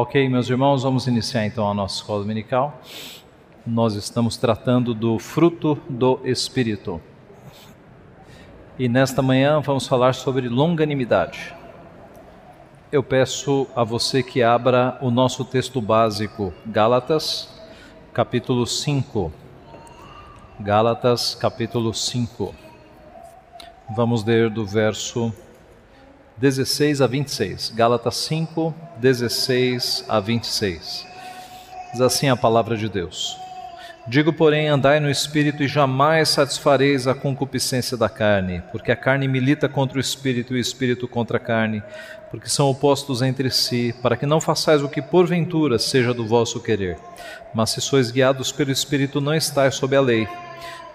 Ok, meus irmãos, vamos iniciar então a nossa escola dominical. Nós estamos tratando do fruto do Espírito. E nesta manhã vamos falar sobre longanimidade. Eu peço a você que abra o nosso texto básico, Gálatas, capítulo 5. Gálatas, capítulo 5. Vamos ler do verso 16 a 26. Gálatas 5, 16 a 26. Diz assim a palavra de Deus. Digo, porém, andai no espírito e jamais satisfareis a concupiscência da carne, porque a carne milita contra o espírito e o espírito contra a carne, porque são opostos entre si, para que não façais o que porventura seja do vosso querer. Mas se sois guiados pelo espírito, não estáis sob a lei.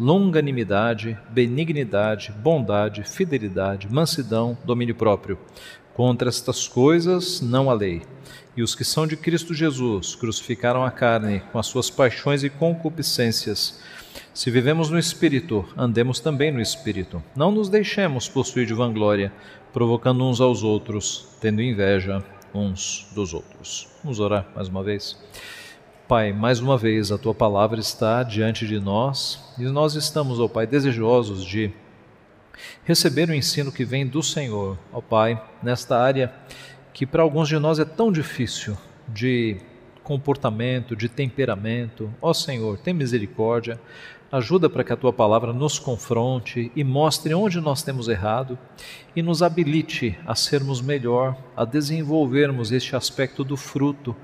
longanimidade, benignidade, bondade, fidelidade, mansidão, domínio próprio. Contra estas coisas não há lei. E os que são de Cristo Jesus crucificaram a carne com as suas paixões e concupiscências. Se vivemos no Espírito, andemos também no Espírito. Não nos deixemos possuir de vanglória, provocando uns aos outros, tendo inveja uns dos outros. Vamos orar mais uma vez. Pai, mais uma vez a tua palavra está diante de nós e nós estamos, ó Pai, desejosos de receber o ensino que vem do Senhor, ó Pai, nesta área que para alguns de nós é tão difícil de comportamento, de temperamento. Ó Senhor, tem misericórdia, ajuda para que a tua palavra nos confronte e mostre onde nós temos errado e nos habilite a sermos melhor, a desenvolvermos este aspecto do fruto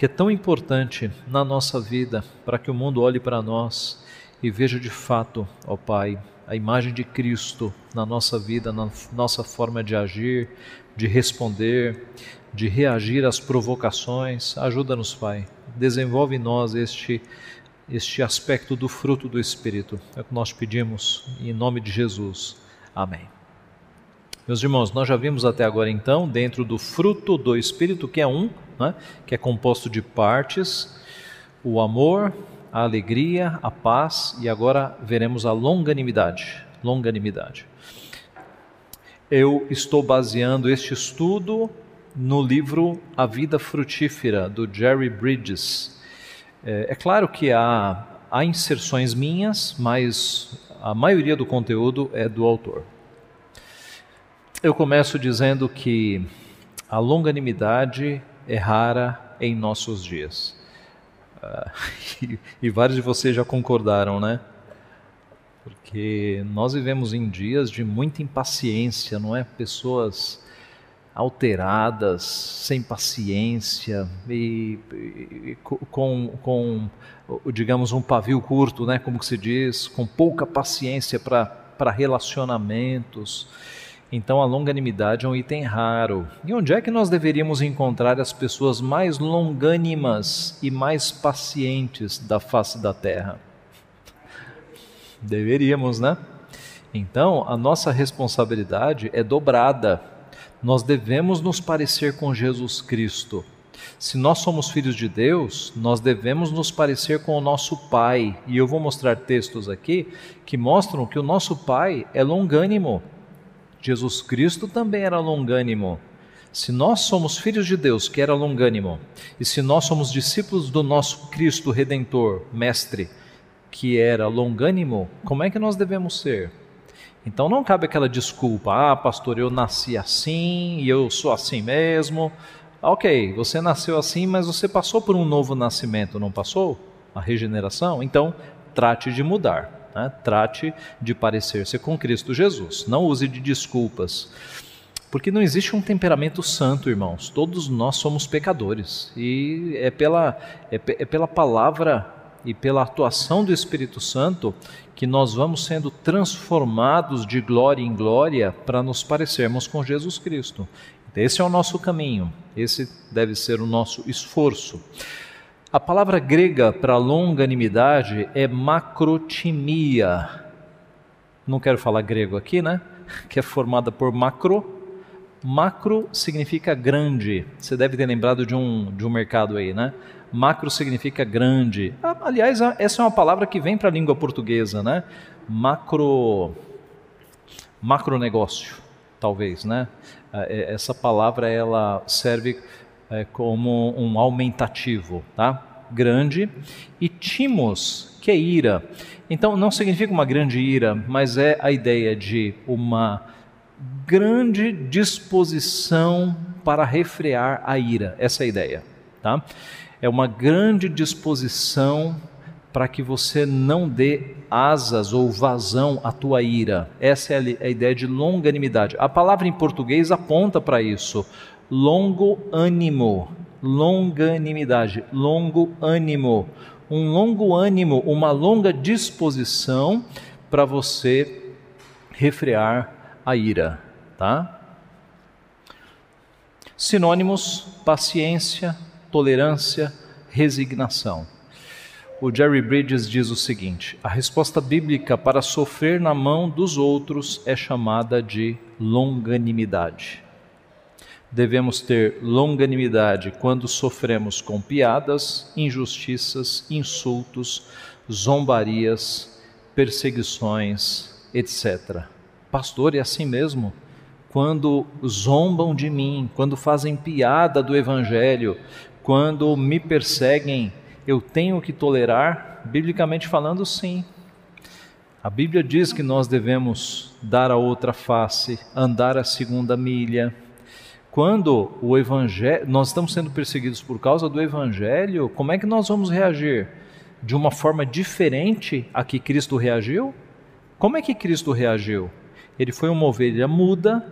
que é tão importante na nossa vida, para que o mundo olhe para nós e veja de fato, ó Pai, a imagem de Cristo na nossa vida, na nossa forma de agir, de responder, de reagir às provocações. Ajuda-nos, Pai. Desenvolve em nós este este aspecto do fruto do Espírito. É o que nós pedimos em nome de Jesus. Amém. Meus irmãos, nós já vimos até agora então, dentro do fruto do Espírito, que é um, né, que é composto de partes, o amor, a alegria, a paz e agora veremos a longanimidade. Longanimidade. Eu estou baseando este estudo no livro A Vida Frutífera, do Jerry Bridges. É, é claro que há, há inserções minhas, mas a maioria do conteúdo é do autor. Eu começo dizendo que a longanimidade é rara em nossos dias. Uh, e, e, vários de vocês já concordaram, né? Porque nós vivemos em dias de muita impaciência, não é? Pessoas alteradas, sem paciência e, e com, com, digamos, um pavio curto, né? Como se diz, com pouca paciência para relacionamentos. Então a longanimidade é um item raro. E onde é que nós deveríamos encontrar as pessoas mais longânimas e mais pacientes da face da terra? Deveríamos, né? Então a nossa responsabilidade é dobrada. Nós devemos nos parecer com Jesus Cristo. Se nós somos filhos de Deus, nós devemos nos parecer com o nosso Pai. E eu vou mostrar textos aqui que mostram que o nosso Pai é longânimo. Jesus Cristo também era longânimo. Se nós somos filhos de Deus, que era longânimo, e se nós somos discípulos do nosso Cristo Redentor, Mestre, que era longânimo, como é que nós devemos ser? Então não cabe aquela desculpa, ah, pastor, eu nasci assim e eu sou assim mesmo. Ok, você nasceu assim, mas você passou por um novo nascimento, não passou? A regeneração? Então trate de mudar. Né? Trate de parecer-se com Cristo Jesus. Não use de desculpas. Porque não existe um temperamento santo, irmãos. Todos nós somos pecadores. E é pela, é, é pela palavra e pela atuação do Espírito Santo que nós vamos sendo transformados de glória em glória para nos parecermos com Jesus Cristo. Esse é o nosso caminho, esse deve ser o nosso esforço. A palavra grega para longanimidade é macrotimia. Não quero falar grego aqui, né? Que é formada por macro. Macro significa grande. Você deve ter lembrado de um, de um mercado aí, né? Macro significa grande. Ah, aliás, essa é uma palavra que vem para a língua portuguesa, né? Macro, macro negócio, talvez, né? É, essa palavra ela serve é, como um aumentativo, tá? Grande e timos, que é ira. Então não significa uma grande ira, mas é a ideia de uma grande disposição para refrear a ira. Essa é a ideia, tá? É uma grande disposição para que você não dê asas ou vazão à tua ira. Essa é a ideia de longanimidade. A palavra em português aponta para isso. Longo ânimo, longanimidade, longo ânimo. Um longo ânimo, uma longa disposição para você refrear a ira, tá? Sinônimos: paciência, tolerância, resignação. O Jerry Bridges diz o seguinte: a resposta bíblica para sofrer na mão dos outros é chamada de longanimidade. Devemos ter longanimidade quando sofremos com piadas, injustiças, insultos, zombarias, perseguições, etc. Pastor, é assim mesmo? Quando zombam de mim, quando fazem piada do Evangelho, quando me perseguem, eu tenho que tolerar? Biblicamente falando, sim. A Bíblia diz que nós devemos dar a outra face, andar a segunda milha. Quando o evangelho, nós estamos sendo perseguidos por causa do evangelho, como é que nós vamos reagir? De uma forma diferente a que Cristo reagiu? Como é que Cristo reagiu? Ele foi uma ovelha muda,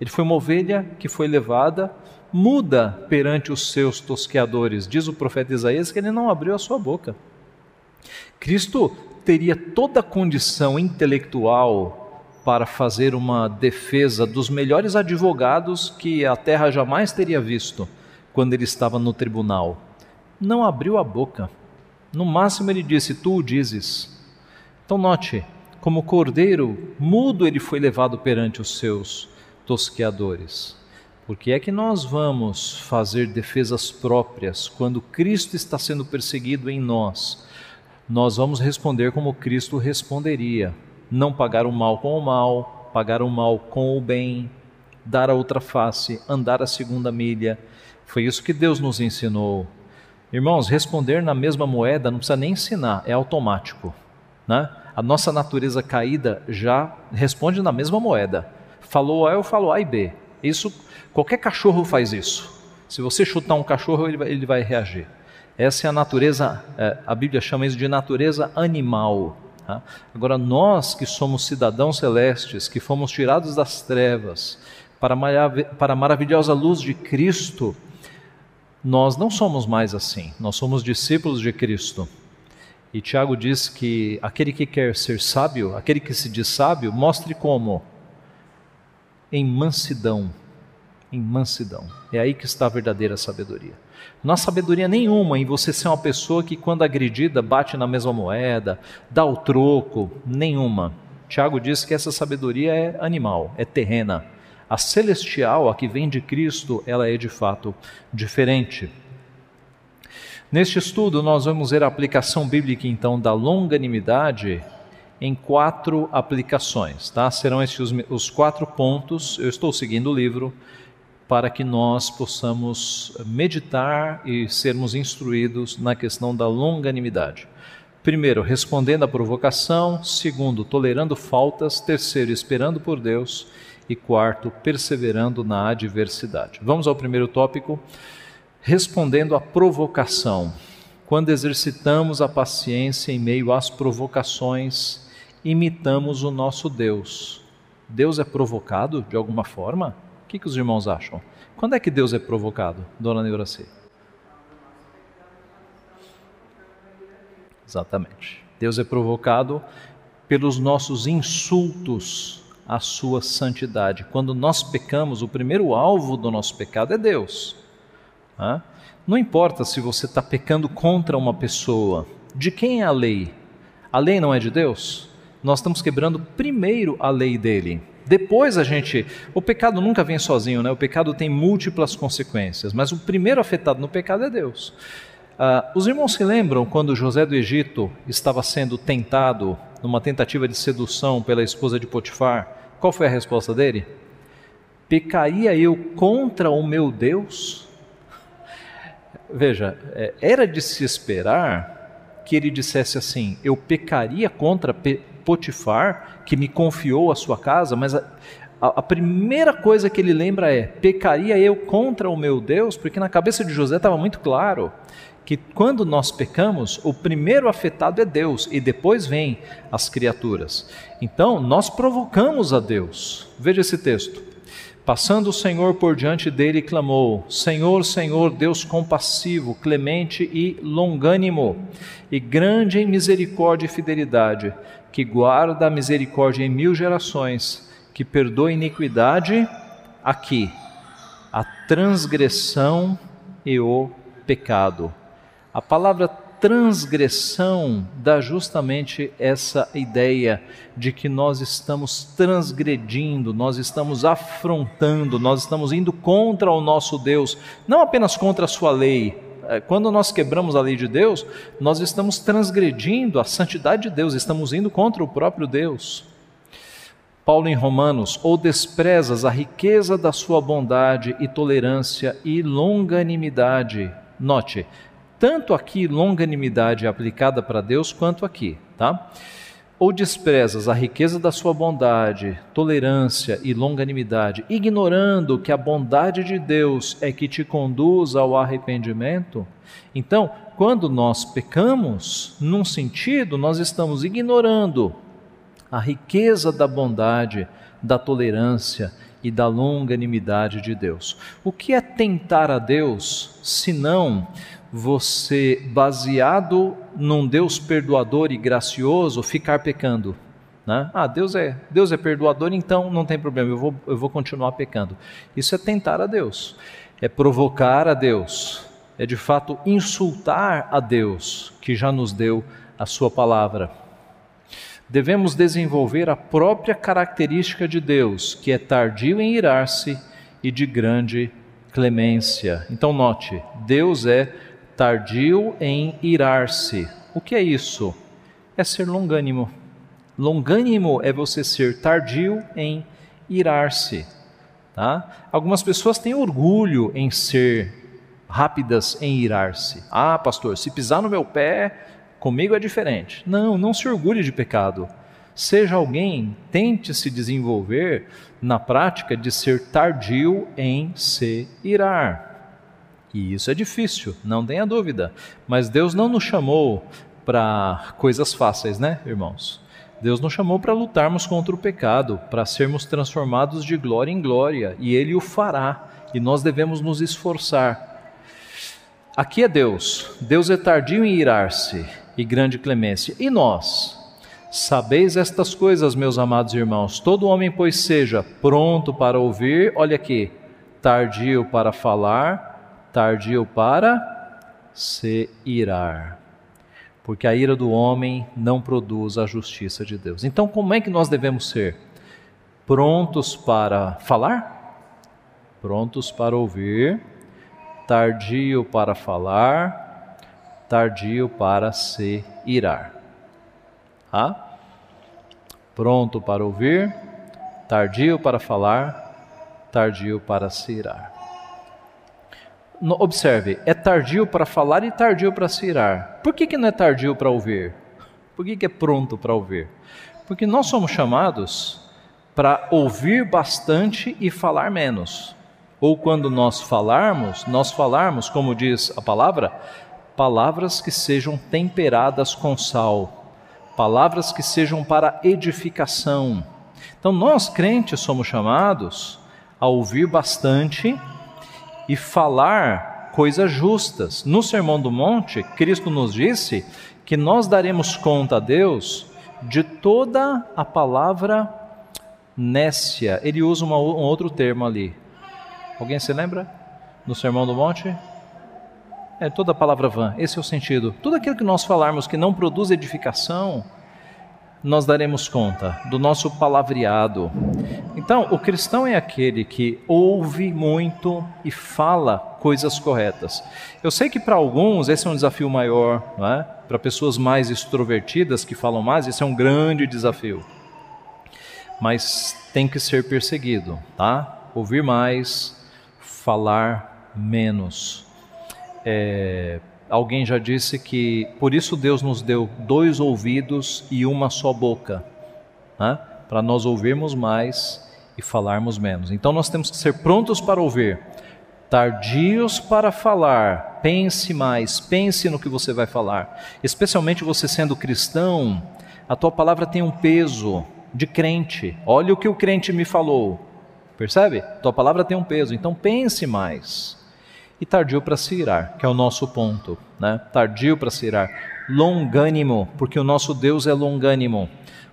ele foi uma ovelha que foi levada muda perante os seus tosqueadores. Diz o profeta Isaías que ele não abriu a sua boca. Cristo teria toda a condição intelectual para fazer uma defesa dos melhores advogados que a terra jamais teria visto quando ele estava no tribunal. Não abriu a boca. No máximo ele disse: Tu o dizes. Então note, como cordeiro, mudo ele foi levado perante os seus tosqueadores. Por que é que nós vamos fazer defesas próprias quando Cristo está sendo perseguido em nós? Nós vamos responder como Cristo responderia: não pagar o mal com o mal, pagar o mal com o bem, dar a outra face, andar a segunda milha. Foi isso que Deus nos ensinou. Irmãos, responder na mesma moeda não precisa nem ensinar, é automático. Né? A nossa natureza caída já responde na mesma moeda. Falou A, eu falo A e B. Isso Qualquer cachorro faz isso. Se você chutar um cachorro, ele vai, ele vai reagir. Essa é a natureza, é, a Bíblia chama isso de natureza animal. Tá? Agora, nós que somos cidadãos celestes, que fomos tirados das trevas para, para a maravilhosa luz de Cristo, nós não somos mais assim, nós somos discípulos de Cristo. E Tiago diz que aquele que quer ser sábio, aquele que se diz sábio, mostre como? Em mansidão em mansidão. É aí que está a verdadeira sabedoria. Não há sabedoria nenhuma em você ser uma pessoa que, quando agredida, bate na mesma moeda, dá o troco, nenhuma. Tiago diz que essa sabedoria é animal, é terrena. A celestial, a que vem de Cristo, ela é de fato diferente. Neste estudo, nós vamos ver a aplicação bíblica, então, da longanimidade em quatro aplicações, tá? Serão estes os, os quatro pontos. Eu estou seguindo o livro para que nós possamos meditar e sermos instruídos na questão da longanimidade. Primeiro, respondendo à provocação, segundo, tolerando faltas, terceiro, esperando por Deus e quarto, perseverando na adversidade. Vamos ao primeiro tópico, respondendo à provocação. Quando exercitamos a paciência em meio às provocações, imitamos o nosso Deus. Deus é provocado de alguma forma? O que, que os irmãos acham? Quando é que Deus é provocado, dona Neuraci? Exatamente. Deus é provocado pelos nossos insultos a sua santidade. Quando nós pecamos, o primeiro alvo do nosso pecado é Deus. Não importa se você está pecando contra uma pessoa, de quem é a lei? A lei não é de Deus? Nós estamos quebrando primeiro a lei dele. Depois a gente. O pecado nunca vem sozinho, né? O pecado tem múltiplas consequências, mas o primeiro afetado no pecado é Deus. Uh, os irmãos se lembram quando José do Egito estava sendo tentado numa tentativa de sedução pela esposa de Potifar? Qual foi a resposta dele? Pecaria eu contra o meu Deus? Veja, é, era de se esperar que ele dissesse assim: Eu pecaria contra Potifar, que me confiou a sua casa, mas a, a, primeira coisa que ele lembra é: Pecaria eu contra o meu Deus? Porque na cabeça de José estava muito claro que quando nós pecamos, o primeiro afetado é Deus e depois vem as criaturas. Então, nós provocamos a Deus. Veja esse texto. Passando o Senhor por diante dele, clamou: Senhor, Senhor, Deus compassivo, clemente e longânimo, e grande em misericórdia e fidelidade, que guarda a misericórdia em mil gerações, que perdoa a iniquidade, aqui, a transgressão e o pecado. A palavra transgressão dá justamente essa ideia de que nós estamos transgredindo, nós estamos afrontando, nós estamos indo contra o nosso Deus, não apenas contra a sua lei. É, quando nós quebramos a lei de Deus, nós estamos transgredindo a santidade de Deus, estamos indo contra o próprio Deus. Paulo em Romanos, ou desprezas a riqueza da sua bondade e tolerância e longanimidade. Note, tanto aqui longanimidade é aplicada para Deus quanto aqui, tá? Ou desprezas a riqueza da sua bondade, tolerância e longanimidade, ignorando que a bondade de Deus é que te conduz ao arrependimento? Então, quando nós pecamos, num sentido, nós estamos ignorando a riqueza da bondade, da tolerância e da longanimidade de Deus. O que é tentar a Deus, senão você, baseado num Deus perdoador e gracioso, ficar pecando. Né? Ah, Deus é, Deus é perdoador, então não tem problema, eu vou, eu vou continuar pecando. Isso é tentar a Deus, é provocar a Deus, é de fato insultar a Deus, que já nos deu a Sua palavra. Devemos desenvolver a própria característica de Deus, que é tardio em irar-se e de grande clemência. Então, note: Deus é tardio em irar-se. O que é isso? É ser longânimo. Longânimo é você ser tardio em irar-se. Tá? Algumas pessoas têm orgulho em ser rápidas em irar-se. Ah, pastor, se pisar no meu pé, comigo é diferente. Não, não se orgulhe de pecado. Seja alguém, tente se desenvolver na prática de ser tardio em se irar. E isso é difícil, não tenha dúvida. Mas Deus não nos chamou para coisas fáceis, né, irmãos? Deus nos chamou para lutarmos contra o pecado, para sermos transformados de glória em glória, e Ele o fará, e nós devemos nos esforçar. Aqui é Deus, Deus é tardio em irar-se e grande clemência. E nós? Sabeis estas coisas, meus amados irmãos. Todo homem, pois, seja pronto para ouvir, olha aqui, tardio para falar, tardio para se irar, porque a ira do homem não produz a justiça de Deus. Então, como é que nós devemos ser? Prontos para falar? Prontos para ouvir, tardio para falar, tardio para se irar. Ah? Pronto para ouvir, tardio para falar, tardio para se irar observe, é tardio para falar e tardio para se irar. Por que, que não é tardio para ouvir? Por que, que é pronto para ouvir? Porque nós somos chamados para ouvir bastante e falar menos. Ou quando nós falarmos, nós falarmos, como diz a palavra, palavras que sejam temperadas com sal, palavras que sejam para edificação. Então nós crentes somos chamados a ouvir bastante e falar coisas justas. No Sermão do Monte, Cristo nos disse que nós daremos conta a Deus de toda a palavra nécia, ele usa uma, um outro termo ali. Alguém se lembra? No Sermão do Monte? É toda a palavra vã, esse é o sentido. Tudo aquilo que nós falarmos que não produz edificação, nós daremos conta do nosso palavreado. Então, o cristão é aquele que ouve muito e fala coisas corretas. Eu sei que para alguns esse é um desafio maior, é? para pessoas mais extrovertidas que falam mais, esse é um grande desafio. Mas tem que ser perseguido, tá? Ouvir mais, falar menos. É, Alguém já disse que por isso Deus nos deu dois ouvidos e uma só boca, né? para nós ouvirmos mais e falarmos menos. Então nós temos que ser prontos para ouvir, tardios para falar. Pense mais, pense no que você vai falar. Especialmente você sendo cristão, a tua palavra tem um peso de crente. Olha o que o crente me falou. Percebe? Tua palavra tem um peso, então pense mais e tardio para se irar, que é o nosso ponto, né? Tardio para se irar, longânimo, porque o nosso Deus é longânimo,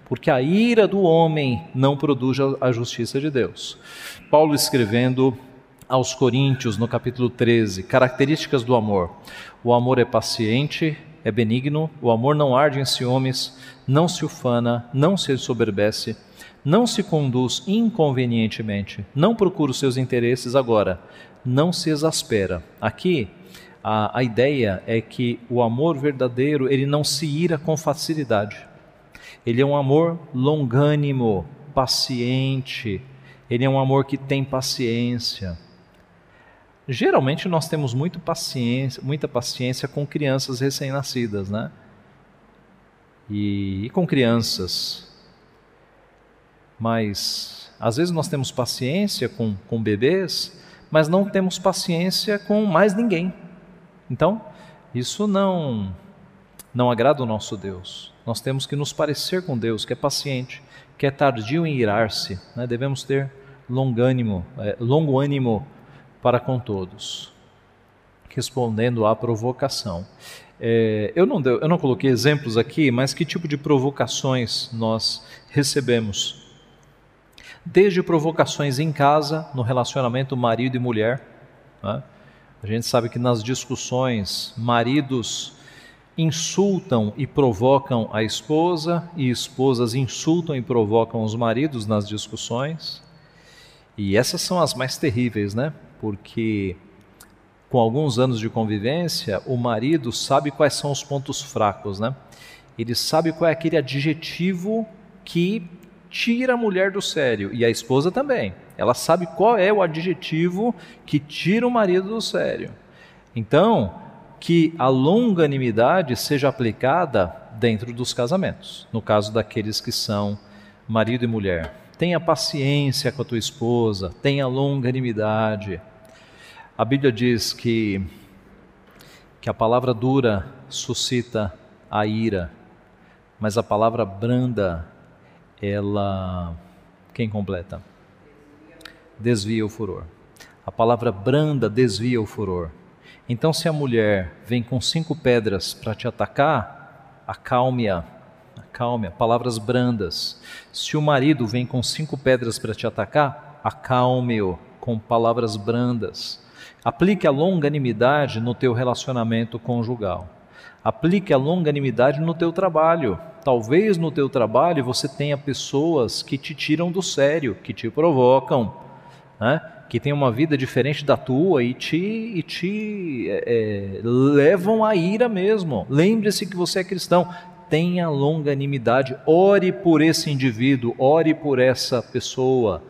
porque a ira do homem não produz a justiça de Deus. Paulo escrevendo aos Coríntios, no capítulo 13, características do amor. O amor é paciente, é benigno, o amor não arde em ciúmes, não se ufana, não se soberbece, não se conduz inconvenientemente, não procura os seus interesses agora, não se exaspera. Aqui a, a ideia é que o amor verdadeiro ele não se ira com facilidade. Ele é um amor longânimo, paciente. Ele é um amor que tem paciência. Geralmente nós temos muito paciência, muita paciência com crianças recém-nascidas, né? E, e com crianças. Mas às vezes nós temos paciência com, com bebês mas não temos paciência com mais ninguém. Então, isso não não agrada o nosso Deus. Nós temos que nos parecer com Deus, que é paciente, que é tardio em irar-se. Né? Devemos ter longânimo, é, longo ânimo para com todos. Respondendo à provocação. É, eu, não deu, eu não coloquei exemplos aqui, mas que tipo de provocações nós recebemos desde provocações em casa, no relacionamento marido e mulher. Né? A gente sabe que nas discussões, maridos insultam e provocam a esposa, e esposas insultam e provocam os maridos nas discussões. E essas são as mais terríveis, né? Porque com alguns anos de convivência, o marido sabe quais são os pontos fracos, né? Ele sabe qual é aquele adjetivo que tira a mulher do sério e a esposa também. Ela sabe qual é o adjetivo que tira o marido do sério. Então, que a longanimidade seja aplicada dentro dos casamentos, no caso daqueles que são marido e mulher. Tenha paciência com a tua esposa, tenha longanimidade. A Bíblia diz que, que a palavra dura suscita a ira, mas a palavra branda ela. Quem completa? Desvia o furor. A palavra branda desvia o furor. Então, se a mulher vem com cinco pedras para te atacar, acalme-a. Acalme-a. Palavras brandas. Se o marido vem com cinco pedras para te atacar, acalme-o com palavras brandas. Aplique a longanimidade no teu relacionamento conjugal. Aplique a longanimidade no teu trabalho. Talvez no teu trabalho você tenha pessoas que te tiram do sério, que te provocam, né? que têm uma vida diferente da tua e te, e te é, é levam à ira mesmo. Lembre-se que você é cristão. Tenha longanimidade, ore por esse indivíduo, ore por essa pessoa.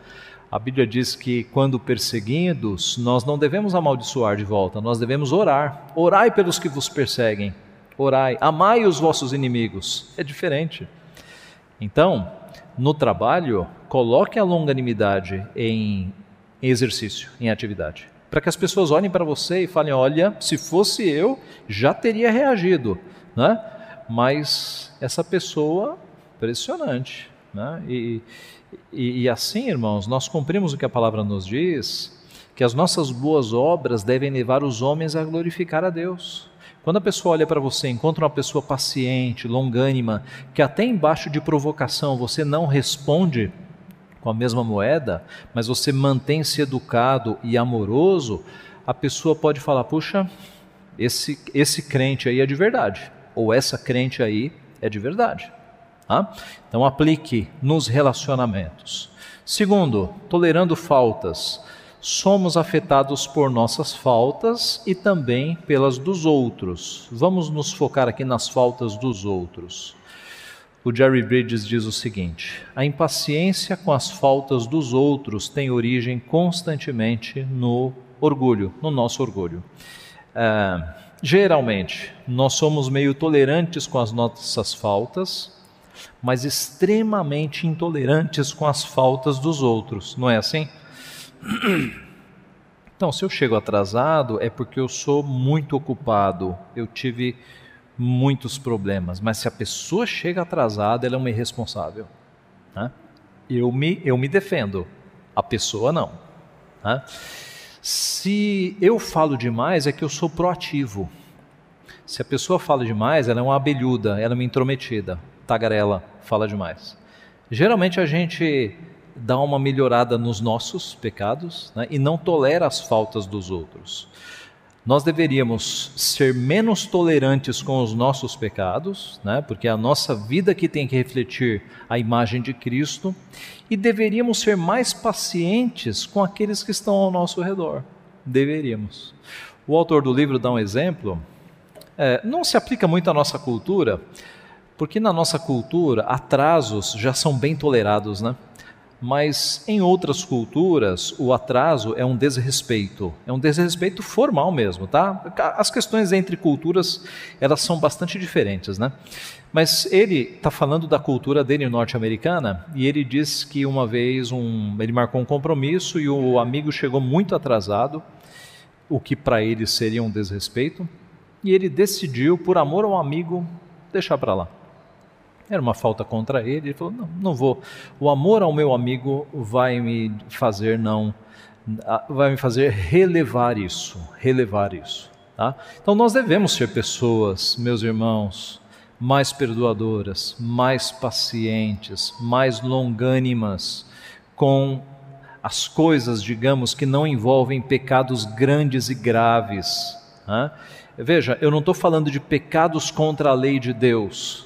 A Bíblia diz que quando perseguidos, nós não devemos amaldiçoar de volta, nós devemos orar. Orai pelos que vos perseguem orai, amai os vossos inimigos. É diferente. Então, no trabalho, coloque a longanimidade em exercício, em atividade. Para que as pessoas olhem para você e falem: olha, se fosse eu, já teria reagido. Né? Mas essa pessoa, impressionante. Né? E, e, e assim, irmãos, nós cumprimos o que a palavra nos diz, que as nossas boas obras devem levar os homens a glorificar a Deus. Quando a pessoa olha para você, encontra uma pessoa paciente, longânima, que até embaixo de provocação você não responde com a mesma moeda, mas você mantém-se educado e amoroso, a pessoa pode falar: puxa, esse, esse crente aí é de verdade, ou essa crente aí é de verdade. Tá? Então aplique nos relacionamentos. Segundo, tolerando faltas. Somos afetados por nossas faltas e também pelas dos outros. Vamos nos focar aqui nas faltas dos outros. O Jerry Bridges diz o seguinte: a impaciência com as faltas dos outros tem origem constantemente no orgulho, no nosso orgulho. É, geralmente, nós somos meio tolerantes com as nossas faltas, mas extremamente intolerantes com as faltas dos outros, não é assim? Então, se eu chego atrasado, é porque eu sou muito ocupado, eu tive muitos problemas, mas se a pessoa chega atrasada, ela é uma irresponsável. Né? Eu, me, eu me defendo, a pessoa não. Né? Se eu falo demais, é que eu sou proativo. Se a pessoa fala demais, ela é uma abelhuda, ela é uma intrometida, tagarela, fala demais. Geralmente a gente dá uma melhorada nos nossos pecados né, e não tolera as faltas dos outros. Nós deveríamos ser menos tolerantes com os nossos pecados, né, porque é a nossa vida que tem que refletir a imagem de Cristo, e deveríamos ser mais pacientes com aqueles que estão ao nosso redor. Deveríamos. O autor do livro dá um exemplo, é, não se aplica muito à nossa cultura, porque na nossa cultura atrasos já são bem tolerados, né? Mas em outras culturas, o atraso é um desrespeito, é um desrespeito formal mesmo, tá? As questões entre culturas, elas são bastante diferentes, né? Mas ele está falando da cultura dele norte-americana e ele diz que uma vez um, ele marcou um compromisso e o amigo chegou muito atrasado, o que para ele seria um desrespeito, e ele decidiu, por amor ao amigo, deixar para lá. Era uma falta contra ele. Ele falou: não, não vou. O amor ao meu amigo vai me fazer não, vai me fazer relevar isso, relevar isso. Tá? Então nós devemos ser pessoas, meus irmãos, mais perdoadoras, mais pacientes, mais longânimas com as coisas, digamos, que não envolvem pecados grandes e graves. Né? Veja, eu não estou falando de pecados contra a lei de Deus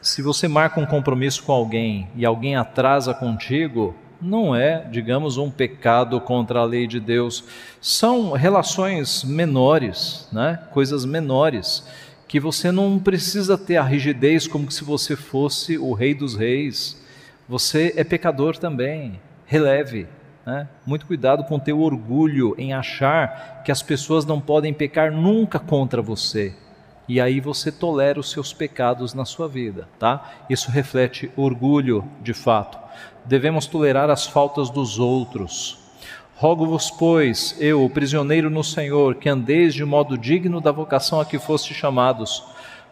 se você marca um compromisso com alguém e alguém atrasa contigo, não é, digamos, um pecado contra a lei de Deus. São relações menores, né? coisas menores, que você não precisa ter a rigidez como se você fosse o rei dos reis. Você é pecador também. Releve. Né? Muito cuidado com o teu orgulho em achar que as pessoas não podem pecar nunca contra você e aí você tolera os seus pecados na sua vida, tá? Isso reflete orgulho, de fato. Devemos tolerar as faltas dos outros. Rogo-vos, pois, eu, o prisioneiro no Senhor, que andeis de modo digno da vocação a que foste chamados,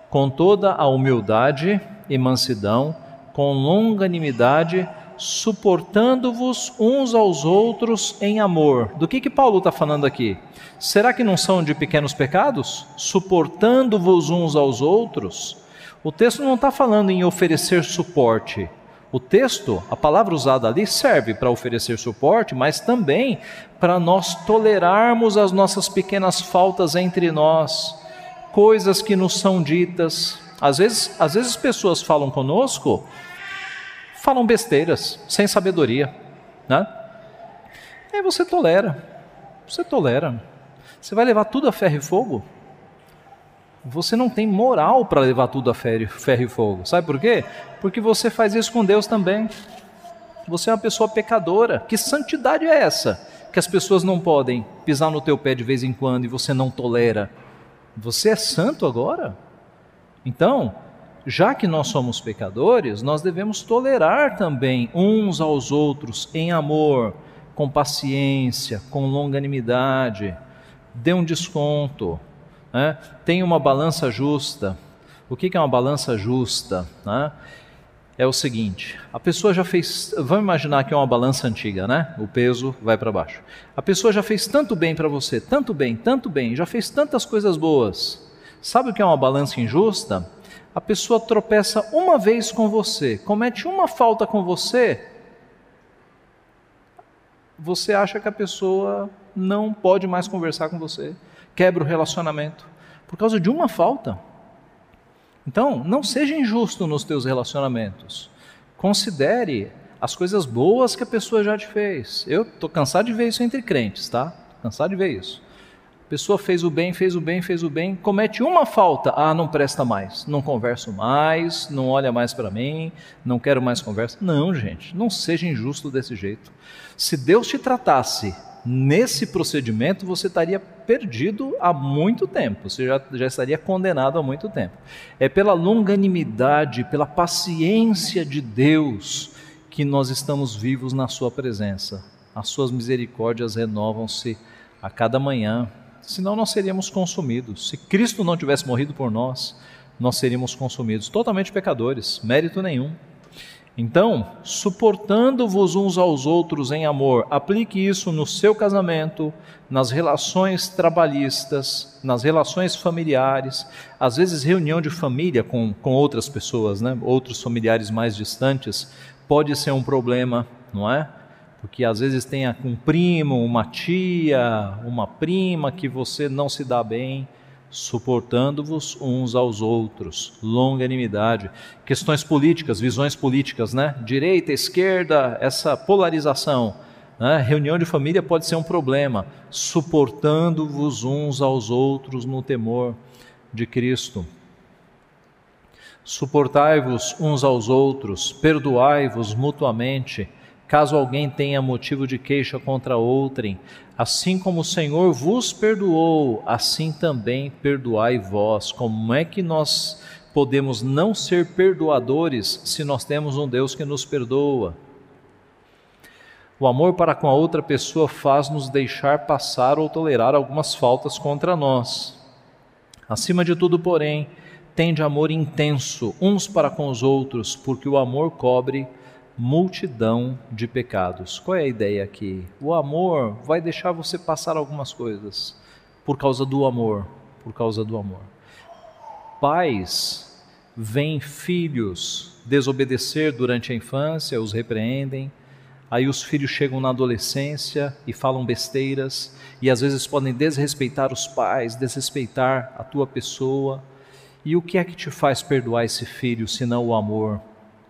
com toda a humildade e mansidão, com longanimidade, suportando-vos uns aos outros em amor. Do que que Paulo está falando aqui? Será que não são de pequenos pecados? Suportando-vos uns aos outros? O texto não está falando em oferecer suporte. O texto, a palavra usada ali, serve para oferecer suporte, mas também para nós tolerarmos as nossas pequenas faltas entre nós, coisas que nos são ditas. Às vezes, às vezes pessoas falam conosco falam besteiras, sem sabedoria, né? E aí você tolera, você tolera. Você vai levar tudo a ferro e fogo? Você não tem moral para levar tudo a ferro, e fogo. Sabe por quê? Porque você faz isso com Deus também. Você é uma pessoa pecadora. Que santidade é essa? Que as pessoas não podem pisar no teu pé de vez em quando e você não tolera. Você é santo agora? Então, já que nós somos pecadores, nós devemos tolerar também uns aos outros em amor, com paciência, com longanimidade. Dê um desconto. Né? Tenha uma balança justa. O que é uma balança justa? Né? É o seguinte: a pessoa já fez. Vamos imaginar que é uma balança antiga, né? O peso vai para baixo. A pessoa já fez tanto bem para você, tanto bem, tanto bem, já fez tantas coisas boas. Sabe o que é uma balança injusta? A pessoa tropeça uma vez com você, comete uma falta com você, você acha que a pessoa não pode mais conversar com você, quebra o relacionamento por causa de uma falta. Então, não seja injusto nos teus relacionamentos. Considere as coisas boas que a pessoa já te fez. Eu estou cansado de ver isso entre crentes, tá? Cansado de ver isso. Pessoa fez o bem, fez o bem, fez o bem, comete uma falta, ah, não presta mais, não converso mais, não olha mais para mim, não quero mais conversa. Não, gente, não seja injusto desse jeito. Se Deus te tratasse nesse procedimento, você estaria perdido há muito tempo, você já, já estaria condenado há muito tempo. É pela longanimidade, pela paciência de Deus que nós estamos vivos na Sua presença. As Suas misericórdias renovam-se a cada manhã senão nós seríamos consumidos. Se Cristo não tivesse morrido por nós, nós seríamos consumidos, totalmente pecadores, mérito nenhum. Então, suportando-vos uns aos outros em amor, aplique isso no seu casamento, nas relações trabalhistas, nas relações familiares, às vezes reunião de família com, com outras pessoas, né? outros familiares mais distantes, pode ser um problema, não é? Porque às vezes tem um primo, uma tia, uma prima que você não se dá bem, suportando-vos uns aos outros, longanimidade, questões políticas, visões políticas, né? Direita, esquerda, essa polarização, né? reunião de família pode ser um problema, suportando-vos uns aos outros no temor de Cristo. Suportai-vos uns aos outros, perdoai-vos mutuamente caso alguém tenha motivo de queixa contra outrem, assim como o Senhor vos perdoou, assim também perdoai vós. Como é que nós podemos não ser perdoadores se nós temos um Deus que nos perdoa? O amor para com a outra pessoa faz-nos deixar passar ou tolerar algumas faltas contra nós. Acima de tudo, porém, tende amor intenso uns para com os outros, porque o amor cobre multidão de pecados. Qual é a ideia aqui? O amor vai deixar você passar algumas coisas por causa do amor, por causa do amor. Pais veem filhos desobedecer durante a infância, os repreendem. Aí os filhos chegam na adolescência e falam besteiras e às vezes podem desrespeitar os pais, desrespeitar a tua pessoa. E o que é que te faz perdoar esse filho, senão o amor?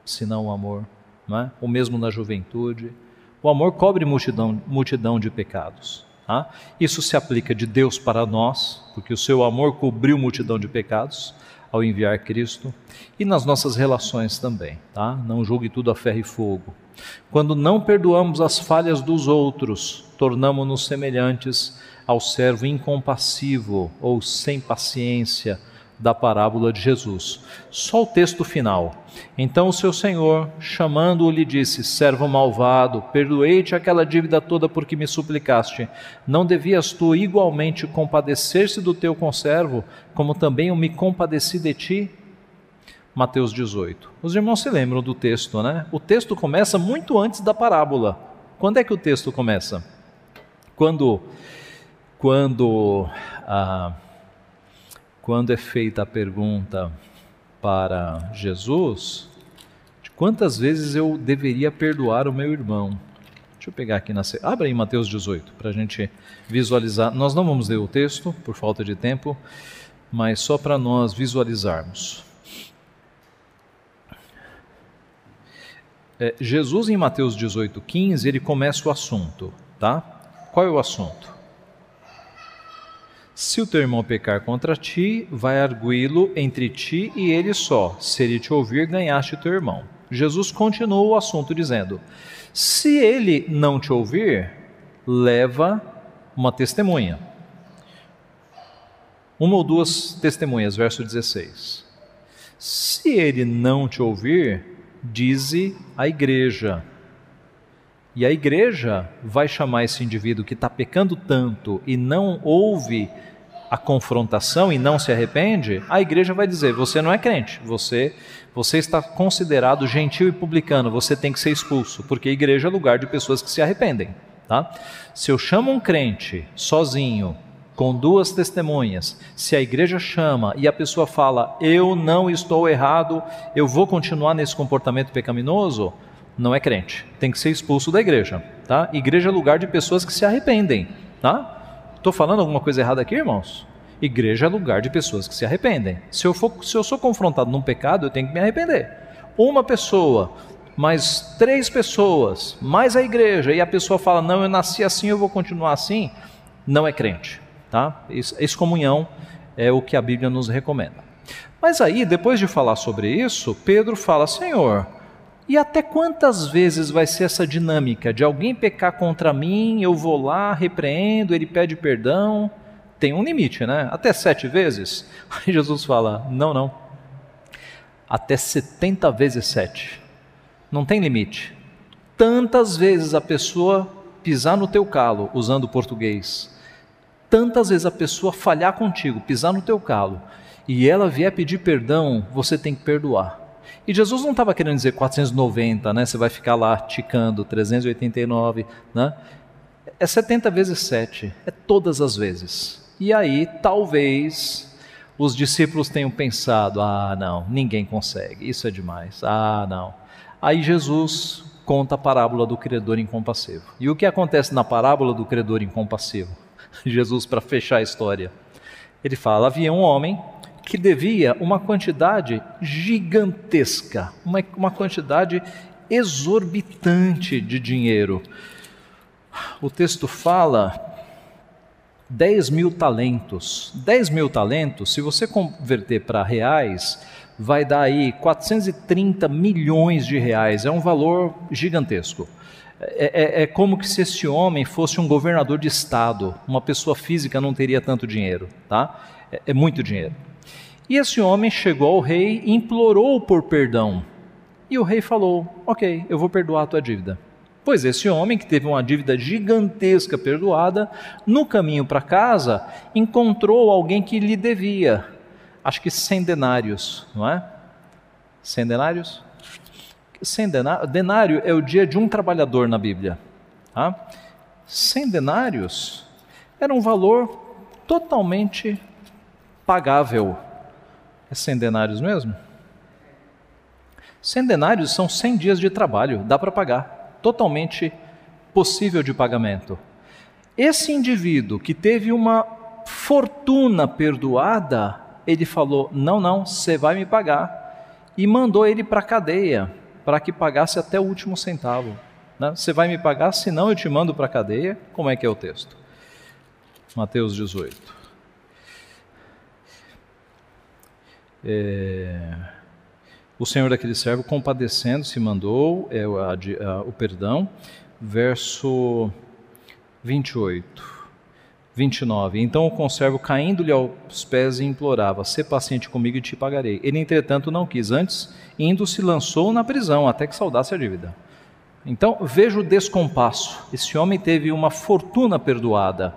Senão o amor é? o mesmo na juventude. O amor cobre multidão, multidão de pecados. Tá? Isso se aplica de Deus para nós, porque o seu amor cobriu multidão de pecados ao enviar Cristo, e nas nossas relações também. Tá? Não julgue tudo a ferro e fogo. Quando não perdoamos as falhas dos outros, tornamos-nos semelhantes ao servo incompassivo ou sem paciência da parábola de Jesus. Só o texto final. Então o seu senhor, chamando-o, lhe disse: Servo malvado, perdoei-te aquela dívida toda porque me suplicaste. Não devias tu igualmente compadecer-se do teu conservo, como também eu me compadeci de ti? Mateus 18. Os irmãos se lembram do texto, né? O texto começa muito antes da parábola. Quando é que o texto começa? Quando, quando ah, quando é feita a pergunta para Jesus, de quantas vezes eu deveria perdoar o meu irmão? Deixa eu pegar aqui na. Abra aí Mateus 18 para a gente visualizar. Nós não vamos ler o texto por falta de tempo, mas só para nós visualizarmos. É, Jesus em Mateus 18, 15, ele começa o assunto, tá? Qual é o assunto? Se o teu irmão pecar contra ti, vai arguí-lo entre ti e ele só. Se ele te ouvir, ganhaste teu irmão. Jesus continuou o assunto dizendo: Se ele não te ouvir, leva uma testemunha. Uma ou duas testemunhas, verso 16. Se ele não te ouvir, dize a igreja. E a igreja vai chamar esse indivíduo que está pecando tanto e não ouve a confrontação e não se arrepende, a igreja vai dizer: você não é crente, você você está considerado gentil e publicano, você tem que ser expulso, porque a igreja é lugar de pessoas que se arrependem, tá? Se eu chamo um crente sozinho, com duas testemunhas, se a igreja chama e a pessoa fala: "Eu não estou errado, eu vou continuar nesse comportamento pecaminoso", não é crente, tem que ser expulso da igreja. tá? Igreja é lugar de pessoas que se arrependem, tá? Estou falando alguma coisa errada aqui, irmãos? Igreja é lugar de pessoas que se arrependem. Se eu, for, se eu sou confrontado num pecado, eu tenho que me arrepender. Uma pessoa, mais três pessoas, mais a igreja, e a pessoa fala: Não, eu nasci assim, eu vou continuar assim, não é crente. Tá? Excomunhão é o que a Bíblia nos recomenda. Mas aí, depois de falar sobre isso, Pedro fala: Senhor, e até quantas vezes vai ser essa dinâmica de alguém pecar contra mim, eu vou lá, repreendo, ele pede perdão? tem um limite, né? Até sete vezes. Aí Jesus fala: não, não. Até 70 vezes sete. Não tem limite. Tantas vezes a pessoa pisar no teu calo, usando português, tantas vezes a pessoa falhar contigo, pisar no teu calo, e ela vier pedir perdão, você tem que perdoar. E Jesus não estava querendo dizer 490, né? Você vai ficar lá ticando 389, né? É 70 vezes 7, é todas as vezes. E aí, talvez os discípulos tenham pensado: ah, não, ninguém consegue, isso é demais. Ah, não. Aí Jesus conta a parábola do credor incompassivo. E o que acontece na parábola do credor incompassivo? Jesus, para fechar a história, ele fala: havia um homem que devia uma quantidade gigantesca, uma, uma quantidade exorbitante de dinheiro. O texto fala 10 mil talentos. 10 mil talentos, se você converter para reais, vai dar aí 430 milhões de reais. É um valor gigantesco. É, é, é, como que se esse homem fosse um governador de estado, uma pessoa física não teria tanto dinheiro, tá? É, é muito dinheiro. E esse homem chegou ao rei e implorou por perdão. E o rei falou: Ok, eu vou perdoar a tua dívida. Pois esse homem, que teve uma dívida gigantesca perdoada, no caminho para casa, encontrou alguém que lhe devia, acho que 100 denários, não é? 100 denários? 100 denários, denário é o dia de um trabalhador na Bíblia. Tá? 100 denários era um valor totalmente pagável. É 100 denários mesmo? 100 denários são 100 dias de trabalho, dá para pagar totalmente possível de pagamento. Esse indivíduo que teve uma fortuna perdoada, ele falou: Não, não, você vai me pagar. E mandou ele para a cadeia, para que pagasse até o último centavo. Né? Você vai me pagar, senão eu te mando para a cadeia. Como é que é o texto? Mateus 18. É... O Senhor daquele servo, compadecendo, se mandou é, a, a, o perdão. Verso 28. 29. Então o conservo, caindo-lhe aos pés, implorava: Sê paciente comigo e te pagarei. Ele, entretanto, não quis. Antes, indo, se lançou na prisão, até que saudasse a dívida. Então, veja o descompasso. Esse homem teve uma fortuna perdoada.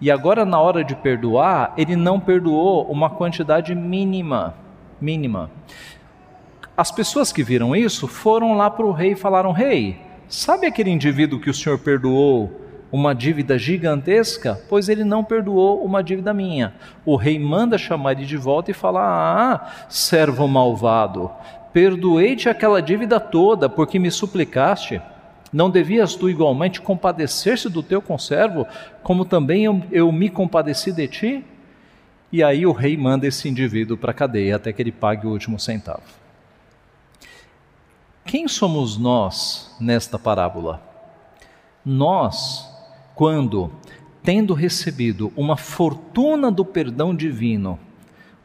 E agora, na hora de perdoar, ele não perdoou uma quantidade mínima. Mínima. As pessoas que viram isso foram lá para o rei e falaram: Rei, sabe aquele indivíduo que o senhor perdoou uma dívida gigantesca? Pois ele não perdoou uma dívida minha. O rei manda chamar ele de volta e fala: Ah, servo malvado, perdoei-te aquela dívida toda porque me suplicaste. Não devias tu igualmente compadecer-se do teu conservo, como também eu, eu me compadeci de ti? E aí o rei manda esse indivíduo para a cadeia até que ele pague o último centavo. Quem somos nós nesta parábola? Nós, quando, tendo recebido uma fortuna do perdão divino,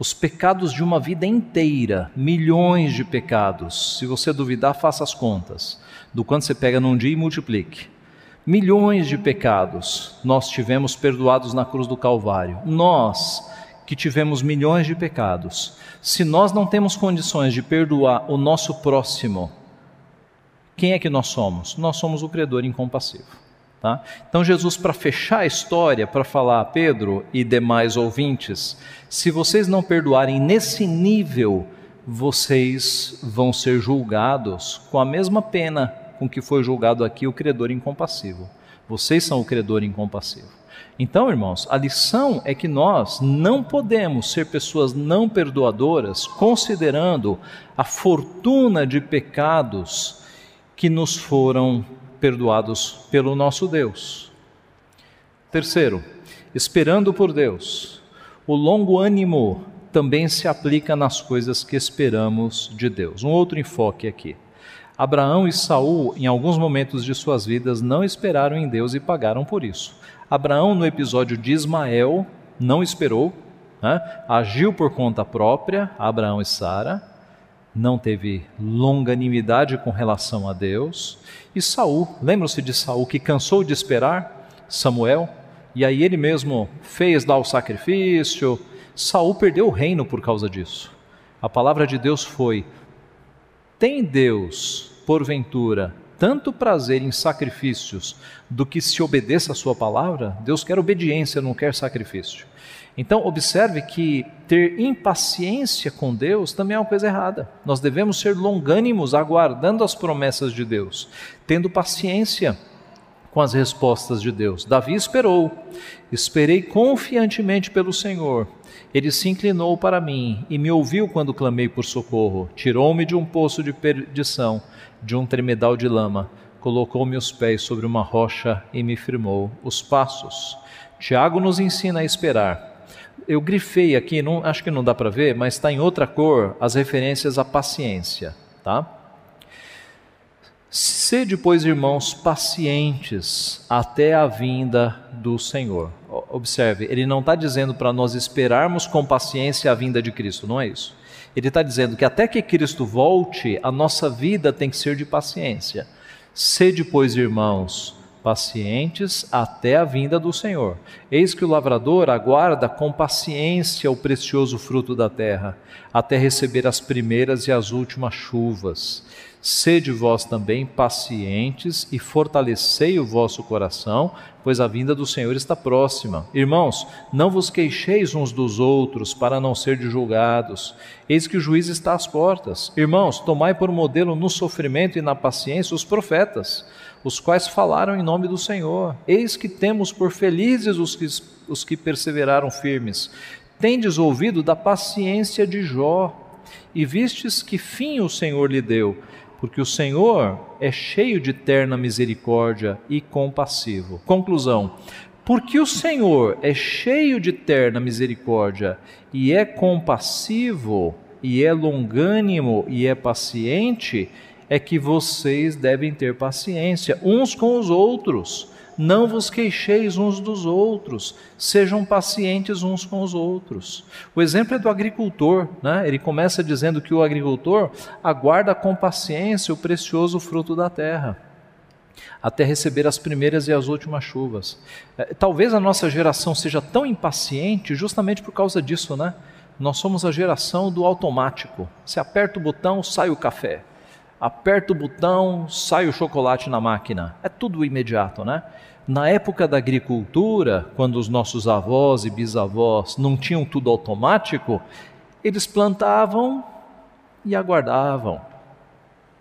os pecados de uma vida inteira, milhões de pecados, se você duvidar, faça as contas, do quanto você pega num dia e multiplique. Milhões de pecados nós tivemos perdoados na cruz do Calvário. Nós, que tivemos milhões de pecados, se nós não temos condições de perdoar o nosso próximo, quem é que nós somos? Nós somos o credor incompassivo. Tá? Então, Jesus, para fechar a história, para falar a Pedro e demais ouvintes, se vocês não perdoarem nesse nível, vocês vão ser julgados com a mesma pena com que foi julgado aqui o credor incompassivo. Vocês são o credor incompassivo. Então, irmãos, a lição é que nós não podemos ser pessoas não perdoadoras considerando a fortuna de pecados que nos foram perdoados pelo nosso Deus. Terceiro, esperando por Deus. O longo ânimo também se aplica nas coisas que esperamos de Deus. Um outro enfoque aqui. Abraão e Saul, em alguns momentos de suas vidas, não esperaram em Deus e pagaram por isso. Abraão, no episódio de Ismael, não esperou, né? agiu por conta própria, Abraão e Sara, não teve longanimidade com relação a Deus. E Saul, lembram-se de Saul que cansou de esperar Samuel? E aí ele mesmo fez dar o sacrifício. Saul perdeu o reino por causa disso. A palavra de Deus foi: Tem Deus, porventura, tanto prazer em sacrifícios do que se obedeça a sua palavra? Deus quer obediência, não quer sacrifício. Então, observe que ter impaciência com Deus também é uma coisa errada. Nós devemos ser longânimos, aguardando as promessas de Deus, tendo paciência com as respostas de Deus. Davi esperou, esperei confiantemente pelo Senhor. Ele se inclinou para mim e me ouviu quando clamei por socorro. Tirou-me de um poço de perdição, de um tremedal de lama. Colocou meus pés sobre uma rocha e me firmou os passos. Tiago nos ensina a esperar. Eu grifei aqui, não, acho que não dá para ver, mas está em outra cor as referências à paciência, tá? Sede, pois, irmãos, pacientes até a vinda do Senhor. Observe, ele não está dizendo para nós esperarmos com paciência a vinda de Cristo, não é isso. Ele está dizendo que até que Cristo volte, a nossa vida tem que ser de paciência. Sede, pois, irmãos, pacientes até a vinda do Senhor. Eis que o lavrador aguarda com paciência o precioso fruto da terra, até receber as primeiras e as últimas chuvas. Sede vós também pacientes e fortalecei o vosso coração, pois a vinda do Senhor está próxima. Irmãos, não vos queixeis uns dos outros, para não ser julgados. Eis que o juiz está às portas. Irmãos, tomai por modelo no sofrimento e na paciência os profetas, os quais falaram em nome do Senhor. Eis que temos por felizes os que, os que perseveraram firmes. Tendes ouvido da paciência de Jó, e vistes que fim o Senhor lhe deu porque o Senhor é cheio de terna misericórdia e compassivo. Conclusão: porque o Senhor é cheio de terna misericórdia e é compassivo, e é longânimo e é paciente, é que vocês devem ter paciência uns com os outros não vos queixeis uns dos outros, sejam pacientes uns com os outros. O exemplo é do agricultor, né? ele começa dizendo que o agricultor aguarda com paciência o precioso fruto da terra, até receber as primeiras e as últimas chuvas. É, talvez a nossa geração seja tão impaciente justamente por causa disso, né? Nós somos a geração do automático. Você aperta o botão, sai o café aperta o botão, sai o chocolate na máquina. É tudo imediato, né? Na época da agricultura, quando os nossos avós e bisavós não tinham tudo automático, eles plantavam e aguardavam.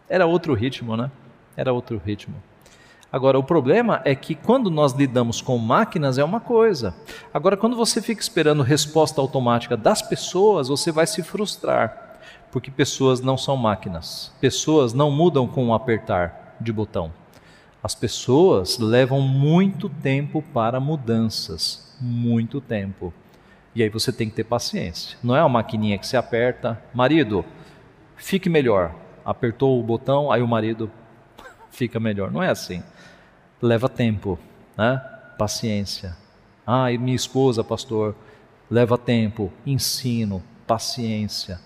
Era outro ritmo, né? Era outro ritmo. Agora, o problema é que quando nós lidamos com máquinas é uma coisa. Agora, quando você fica esperando resposta automática das pessoas, você vai se frustrar porque pessoas não são máquinas. Pessoas não mudam com um apertar de botão. As pessoas levam muito tempo para mudanças, muito tempo. E aí você tem que ter paciência. Não é uma maquininha que você aperta, marido, fique melhor. Apertou o botão, aí o marido fica melhor. Não é assim. Leva tempo, né? Paciência. Ah, e minha esposa, pastor, leva tempo, ensino, paciência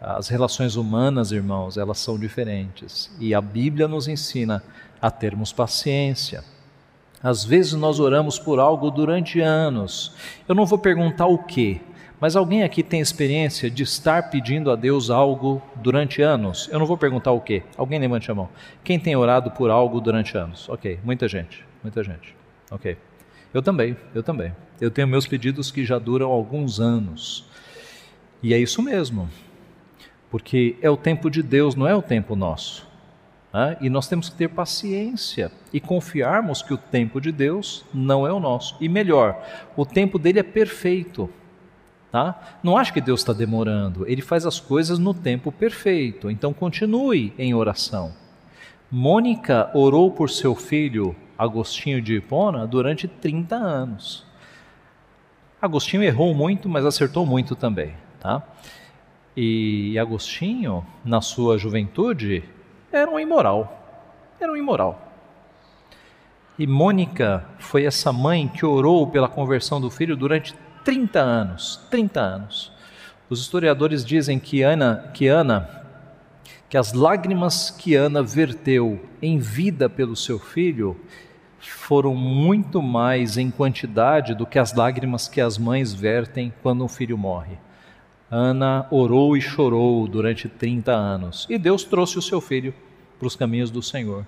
as relações humanas, irmãos, elas são diferentes. E a Bíblia nos ensina a termos paciência. Às vezes nós oramos por algo durante anos. Eu não vou perguntar o que, mas alguém aqui tem experiência de estar pedindo a Deus algo durante anos? Eu não vou perguntar o que. Alguém levante a mão. Quem tem orado por algo durante anos? Ok, muita gente, muita gente. Ok. Eu também, eu também. Eu tenho meus pedidos que já duram alguns anos. E é isso mesmo porque é o tempo de Deus, não é o tempo nosso. Né? E nós temos que ter paciência e confiarmos que o tempo de Deus não é o nosso. E melhor, o tempo dele é perfeito. Tá? Não acho que Deus está demorando, ele faz as coisas no tempo perfeito. Então continue em oração. Mônica orou por seu filho Agostinho de Hipona durante 30 anos. Agostinho errou muito, mas acertou muito também, tá? E Agostinho, na sua juventude, era um imoral. Era um imoral. E Mônica foi essa mãe que orou pela conversão do filho durante 30 anos. 30 anos. Os historiadores dizem que Ana, que Ana, que as lágrimas que Ana verteu em vida pelo seu filho foram muito mais em quantidade do que as lágrimas que as mães vertem quando um filho morre. Ana orou e chorou durante 30 anos e Deus trouxe o seu filho para os caminhos do Senhor.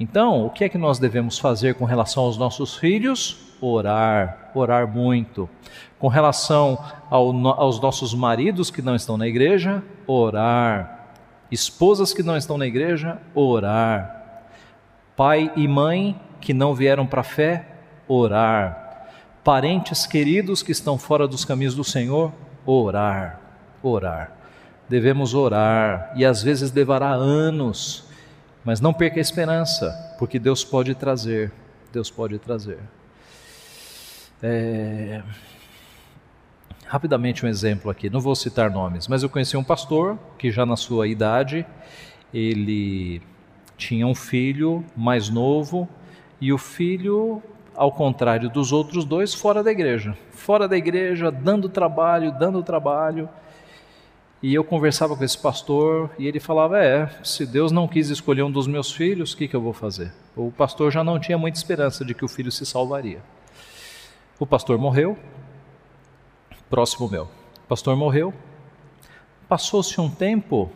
Então, o que é que nós devemos fazer com relação aos nossos filhos? Orar, orar muito. Com relação ao, aos nossos maridos que não estão na igreja, orar. Esposas que não estão na igreja, orar. Pai e mãe que não vieram para a fé, orar. Parentes queridos que estão fora dos caminhos do Senhor, orar. Orar. Devemos orar e às vezes levará anos mas não perca a esperança, porque Deus pode trazer. Deus pode trazer. É... Rapidamente um exemplo aqui, não vou citar nomes, mas eu conheci um pastor que já na sua idade, ele tinha um filho mais novo e o filho, ao contrário dos outros dois, fora da igreja. Fora da igreja, dando trabalho, dando trabalho. E eu conversava com esse pastor e ele falava: É, se Deus não quis escolher um dos meus filhos, o que, que eu vou fazer? O pastor já não tinha muita esperança de que o filho se salvaria. O pastor morreu, próximo meu. O pastor morreu. Passou-se um tempo,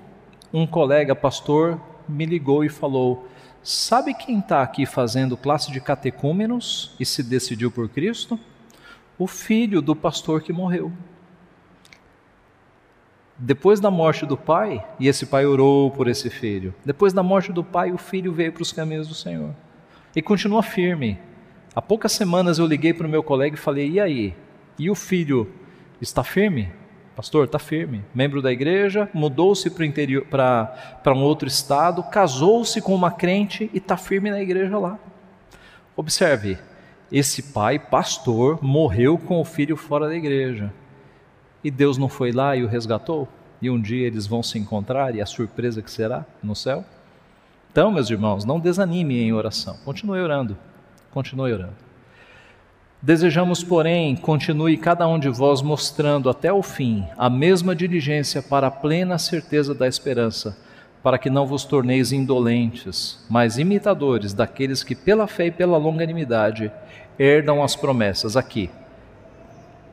um colega pastor me ligou e falou: Sabe quem está aqui fazendo classe de catecúmenos e se decidiu por Cristo? O filho do pastor que morreu. Depois da morte do pai, e esse pai orou por esse filho. Depois da morte do pai, o filho veio para os caminhos do Senhor. E continua firme. Há poucas semanas eu liguei para o meu colega e falei: e aí? E o filho está firme? Pastor, está firme. Membro da igreja, mudou-se para um outro estado, casou-se com uma crente e está firme na igreja lá. Observe, esse pai, pastor, morreu com o filho fora da igreja. E Deus não foi lá e o resgatou? E um dia eles vão se encontrar e a surpresa que será no céu? Então, meus irmãos, não desanime em oração. Continue orando. Continue orando. Desejamos, porém, continue cada um de vós mostrando até o fim a mesma diligência para a plena certeza da esperança, para que não vos torneis indolentes, mas imitadores daqueles que, pela fé e pela longanimidade, herdam as promessas aqui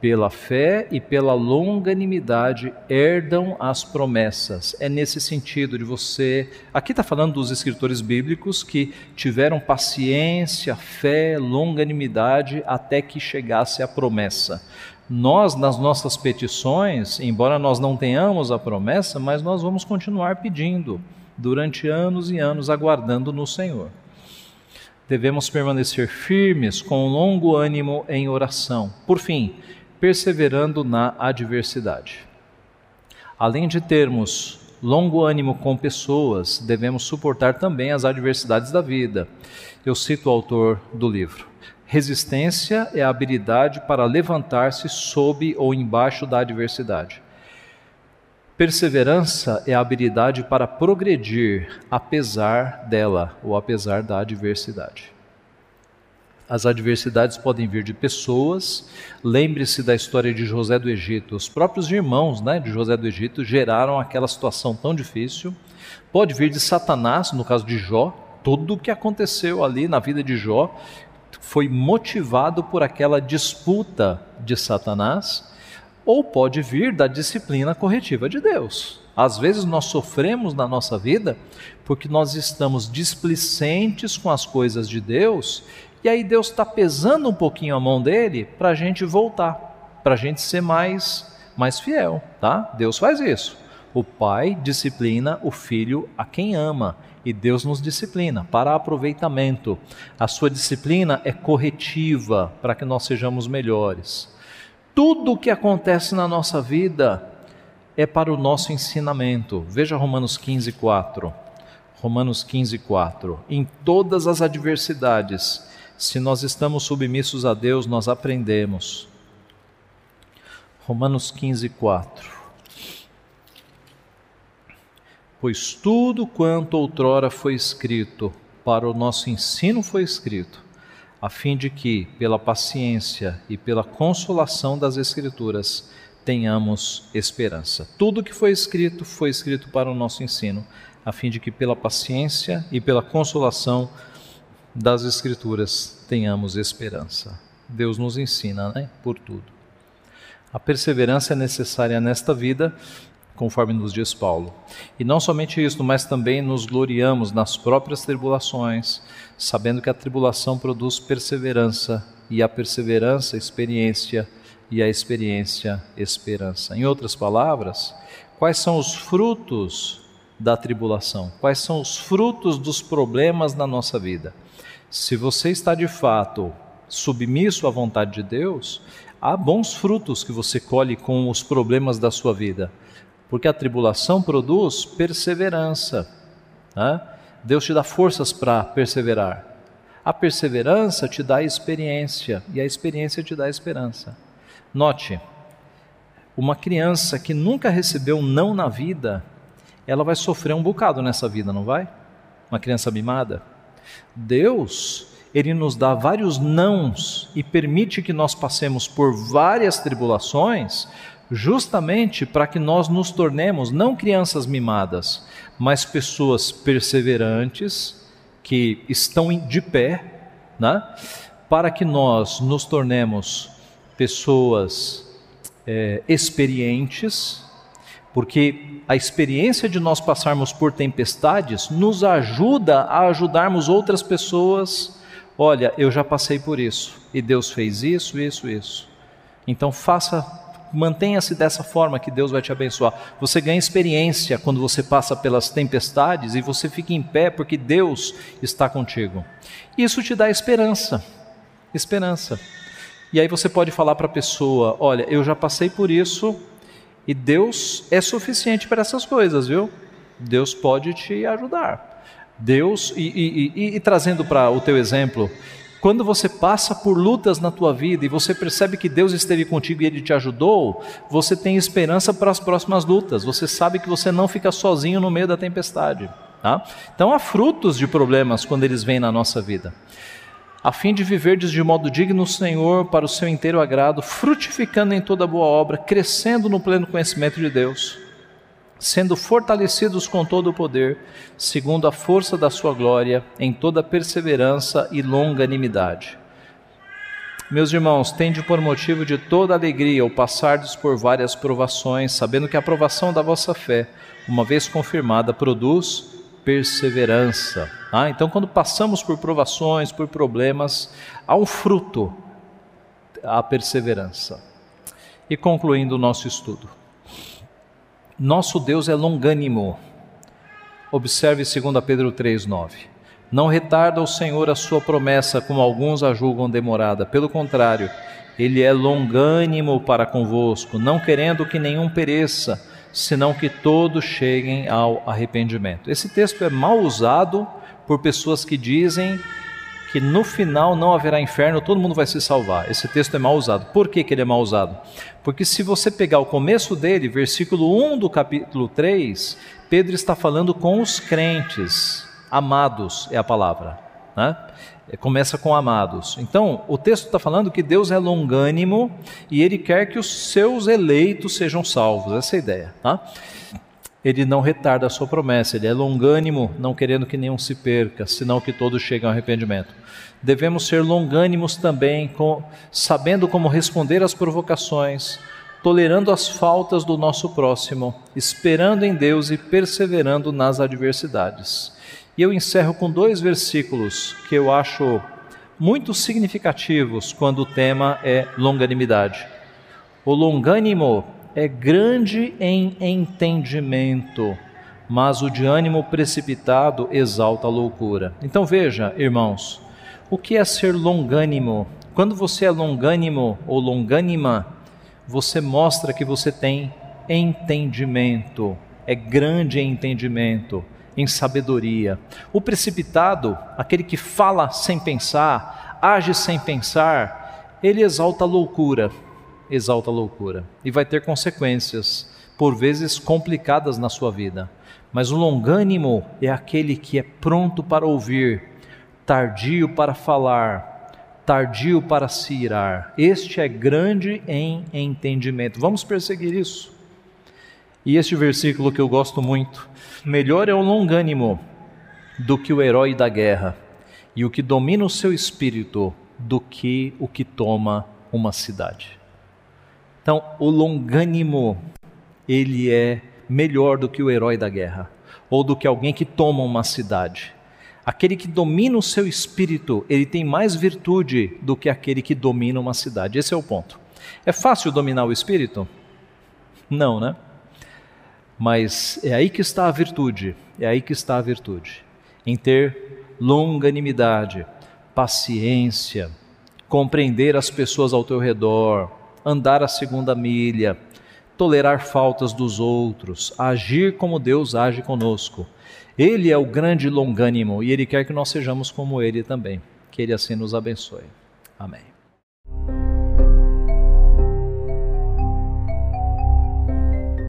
pela fé e pela longanimidade herdam as promessas. É nesse sentido de você. Aqui está falando dos escritores bíblicos que tiveram paciência, fé, longanimidade até que chegasse a promessa. Nós, nas nossas petições, embora nós não tenhamos a promessa, mas nós vamos continuar pedindo durante anos e anos, aguardando no Senhor. Devemos permanecer firmes, com longo ânimo em oração. Por fim, perseverando na adversidade. Além de termos longo ânimo com pessoas, devemos suportar também as adversidades da vida. Eu cito o autor do livro. Resistência é a habilidade para levantar-se sob ou embaixo da adversidade. Perseverança é a habilidade para progredir apesar dela ou apesar da adversidade. As adversidades podem vir de pessoas. Lembre-se da história de José do Egito. Os próprios irmãos né, de José do Egito geraram aquela situação tão difícil. Pode vir de Satanás, no caso de Jó. Tudo o que aconteceu ali na vida de Jó foi motivado por aquela disputa de Satanás. Ou pode vir da disciplina corretiva de Deus. Às vezes nós sofremos na nossa vida porque nós estamos displicentes com as coisas de Deus e aí Deus está pesando um pouquinho a mão dele para a gente voltar, para a gente ser mais, mais fiel, tá? Deus faz isso. O pai disciplina o filho a quem ama e Deus nos disciplina para aproveitamento. A sua disciplina é corretiva para que nós sejamos melhores. Tudo o que acontece na nossa vida é para o nosso ensinamento. Veja Romanos 15, 4. Romanos 15, 4. Em todas as adversidades, se nós estamos submissos a Deus, nós aprendemos. Romanos 15, 4. Pois tudo quanto outrora foi escrito, para o nosso ensino foi escrito, a fim de que, pela paciência e pela consolação das Escrituras, tenhamos esperança. Tudo que foi escrito foi escrito para o nosso ensino, a fim de que, pela paciência e pela consolação das Escrituras, tenhamos esperança. Deus nos ensina, né? Por tudo. A perseverança é necessária nesta vida conforme nos diz Paulo. E não somente isso, mas também nos gloriamos nas próprias tribulações, sabendo que a tribulação produz perseverança, e a perseverança, experiência, e a experiência, esperança. Em outras palavras, quais são os frutos da tribulação? Quais são os frutos dos problemas na nossa vida? Se você está de fato submisso à vontade de Deus, há bons frutos que você colhe com os problemas da sua vida porque a tribulação produz perseverança. Né? Deus te dá forças para perseverar. A perseverança te dá experiência e a experiência te dá esperança. Note, uma criança que nunca recebeu não na vida, ela vai sofrer um bocado nessa vida, não vai? Uma criança mimada. Deus, ele nos dá vários nãos e permite que nós passemos por várias tribulações justamente para que nós nos tornemos não crianças mimadas, mas pessoas perseverantes que estão de pé, né? para que nós nos tornemos pessoas é, experientes, porque a experiência de nós passarmos por tempestades nos ajuda a ajudarmos outras pessoas. Olha, eu já passei por isso e Deus fez isso, isso, isso. Então faça mantenha-se dessa forma que Deus vai te abençoar. Você ganha experiência quando você passa pelas tempestades e você fica em pé porque Deus está contigo. Isso te dá esperança. Esperança. E aí você pode falar para a pessoa: Olha, eu já passei por isso e Deus é suficiente para essas coisas, viu? Deus pode te ajudar. Deus, e, e, e, e trazendo para o teu exemplo, quando você passa por lutas na tua vida e você percebe que Deus esteve contigo e Ele te ajudou, você tem esperança para as próximas lutas. Você sabe que você não fica sozinho no meio da tempestade. Tá? Então há frutos de problemas quando eles vêm na nossa vida. A fim de viverdes de modo digno, Senhor, para o seu inteiro agrado, frutificando em toda boa obra, crescendo no pleno conhecimento de Deus sendo fortalecidos com todo o poder, segundo a força da sua glória, em toda perseverança e longanimidade. Meus irmãos, tende por motivo de toda alegria o passardes por várias provações, sabendo que a provação da vossa fé, uma vez confirmada, produz perseverança. Ah, então, quando passamos por provações, por problemas, há um fruto, a perseverança. E concluindo o nosso estudo. Nosso Deus é longânimo. Observe 2 Pedro 3,9. Não retarda o Senhor a sua promessa, como alguns a julgam demorada. Pelo contrário, ele é longânimo para convosco, não querendo que nenhum pereça, senão que todos cheguem ao arrependimento. Esse texto é mal usado por pessoas que dizem que no final não haverá inferno, todo mundo vai se salvar. Esse texto é mal usado. Por que, que ele é mal usado? Porque se você pegar o começo dele, versículo 1 do capítulo 3, Pedro está falando com os crentes. Amados é a palavra. Né? É, começa com amados. Então, o texto está falando que Deus é longânimo e ele quer que os seus eleitos sejam salvos. Essa é a ideia. Tá? ele não retarda a sua promessa, ele é longânimo, não querendo que nenhum se perca, senão que todos cheguem ao arrependimento. Devemos ser longânimos também, com, sabendo como responder às provocações, tolerando as faltas do nosso próximo, esperando em Deus e perseverando nas adversidades. E eu encerro com dois versículos que eu acho muito significativos quando o tema é longanimidade. O longânimo é grande em entendimento, mas o de ânimo precipitado exalta a loucura. Então veja, irmãos, o que é ser longânimo? Quando você é longânimo ou longânima, você mostra que você tem entendimento, é grande em entendimento, em sabedoria. O precipitado, aquele que fala sem pensar, age sem pensar, ele exalta a loucura, exalta a loucura e vai ter consequências, por vezes complicadas na sua vida. Mas o longânimo é aquele que é pronto para ouvir, tardio para falar, tardio para se irar. Este é grande em entendimento. Vamos perseguir isso. E este versículo que eu gosto muito: melhor é o longânimo do que o herói da guerra, e o que domina o seu espírito do que o que toma uma cidade. Então, o longânimo, ele é melhor do que o herói da guerra, ou do que alguém que toma uma cidade. Aquele que domina o seu espírito, ele tem mais virtude do que aquele que domina uma cidade. Esse é o ponto. É fácil dominar o espírito? Não, né? Mas é aí que está a virtude, é aí que está a virtude, em ter longanimidade, paciência, compreender as pessoas ao teu redor, andar a segunda milha, tolerar faltas dos outros, agir como Deus age conosco. Ele é o grande longânimo e ele quer que nós sejamos como ele também. Que ele assim nos abençoe. Amém.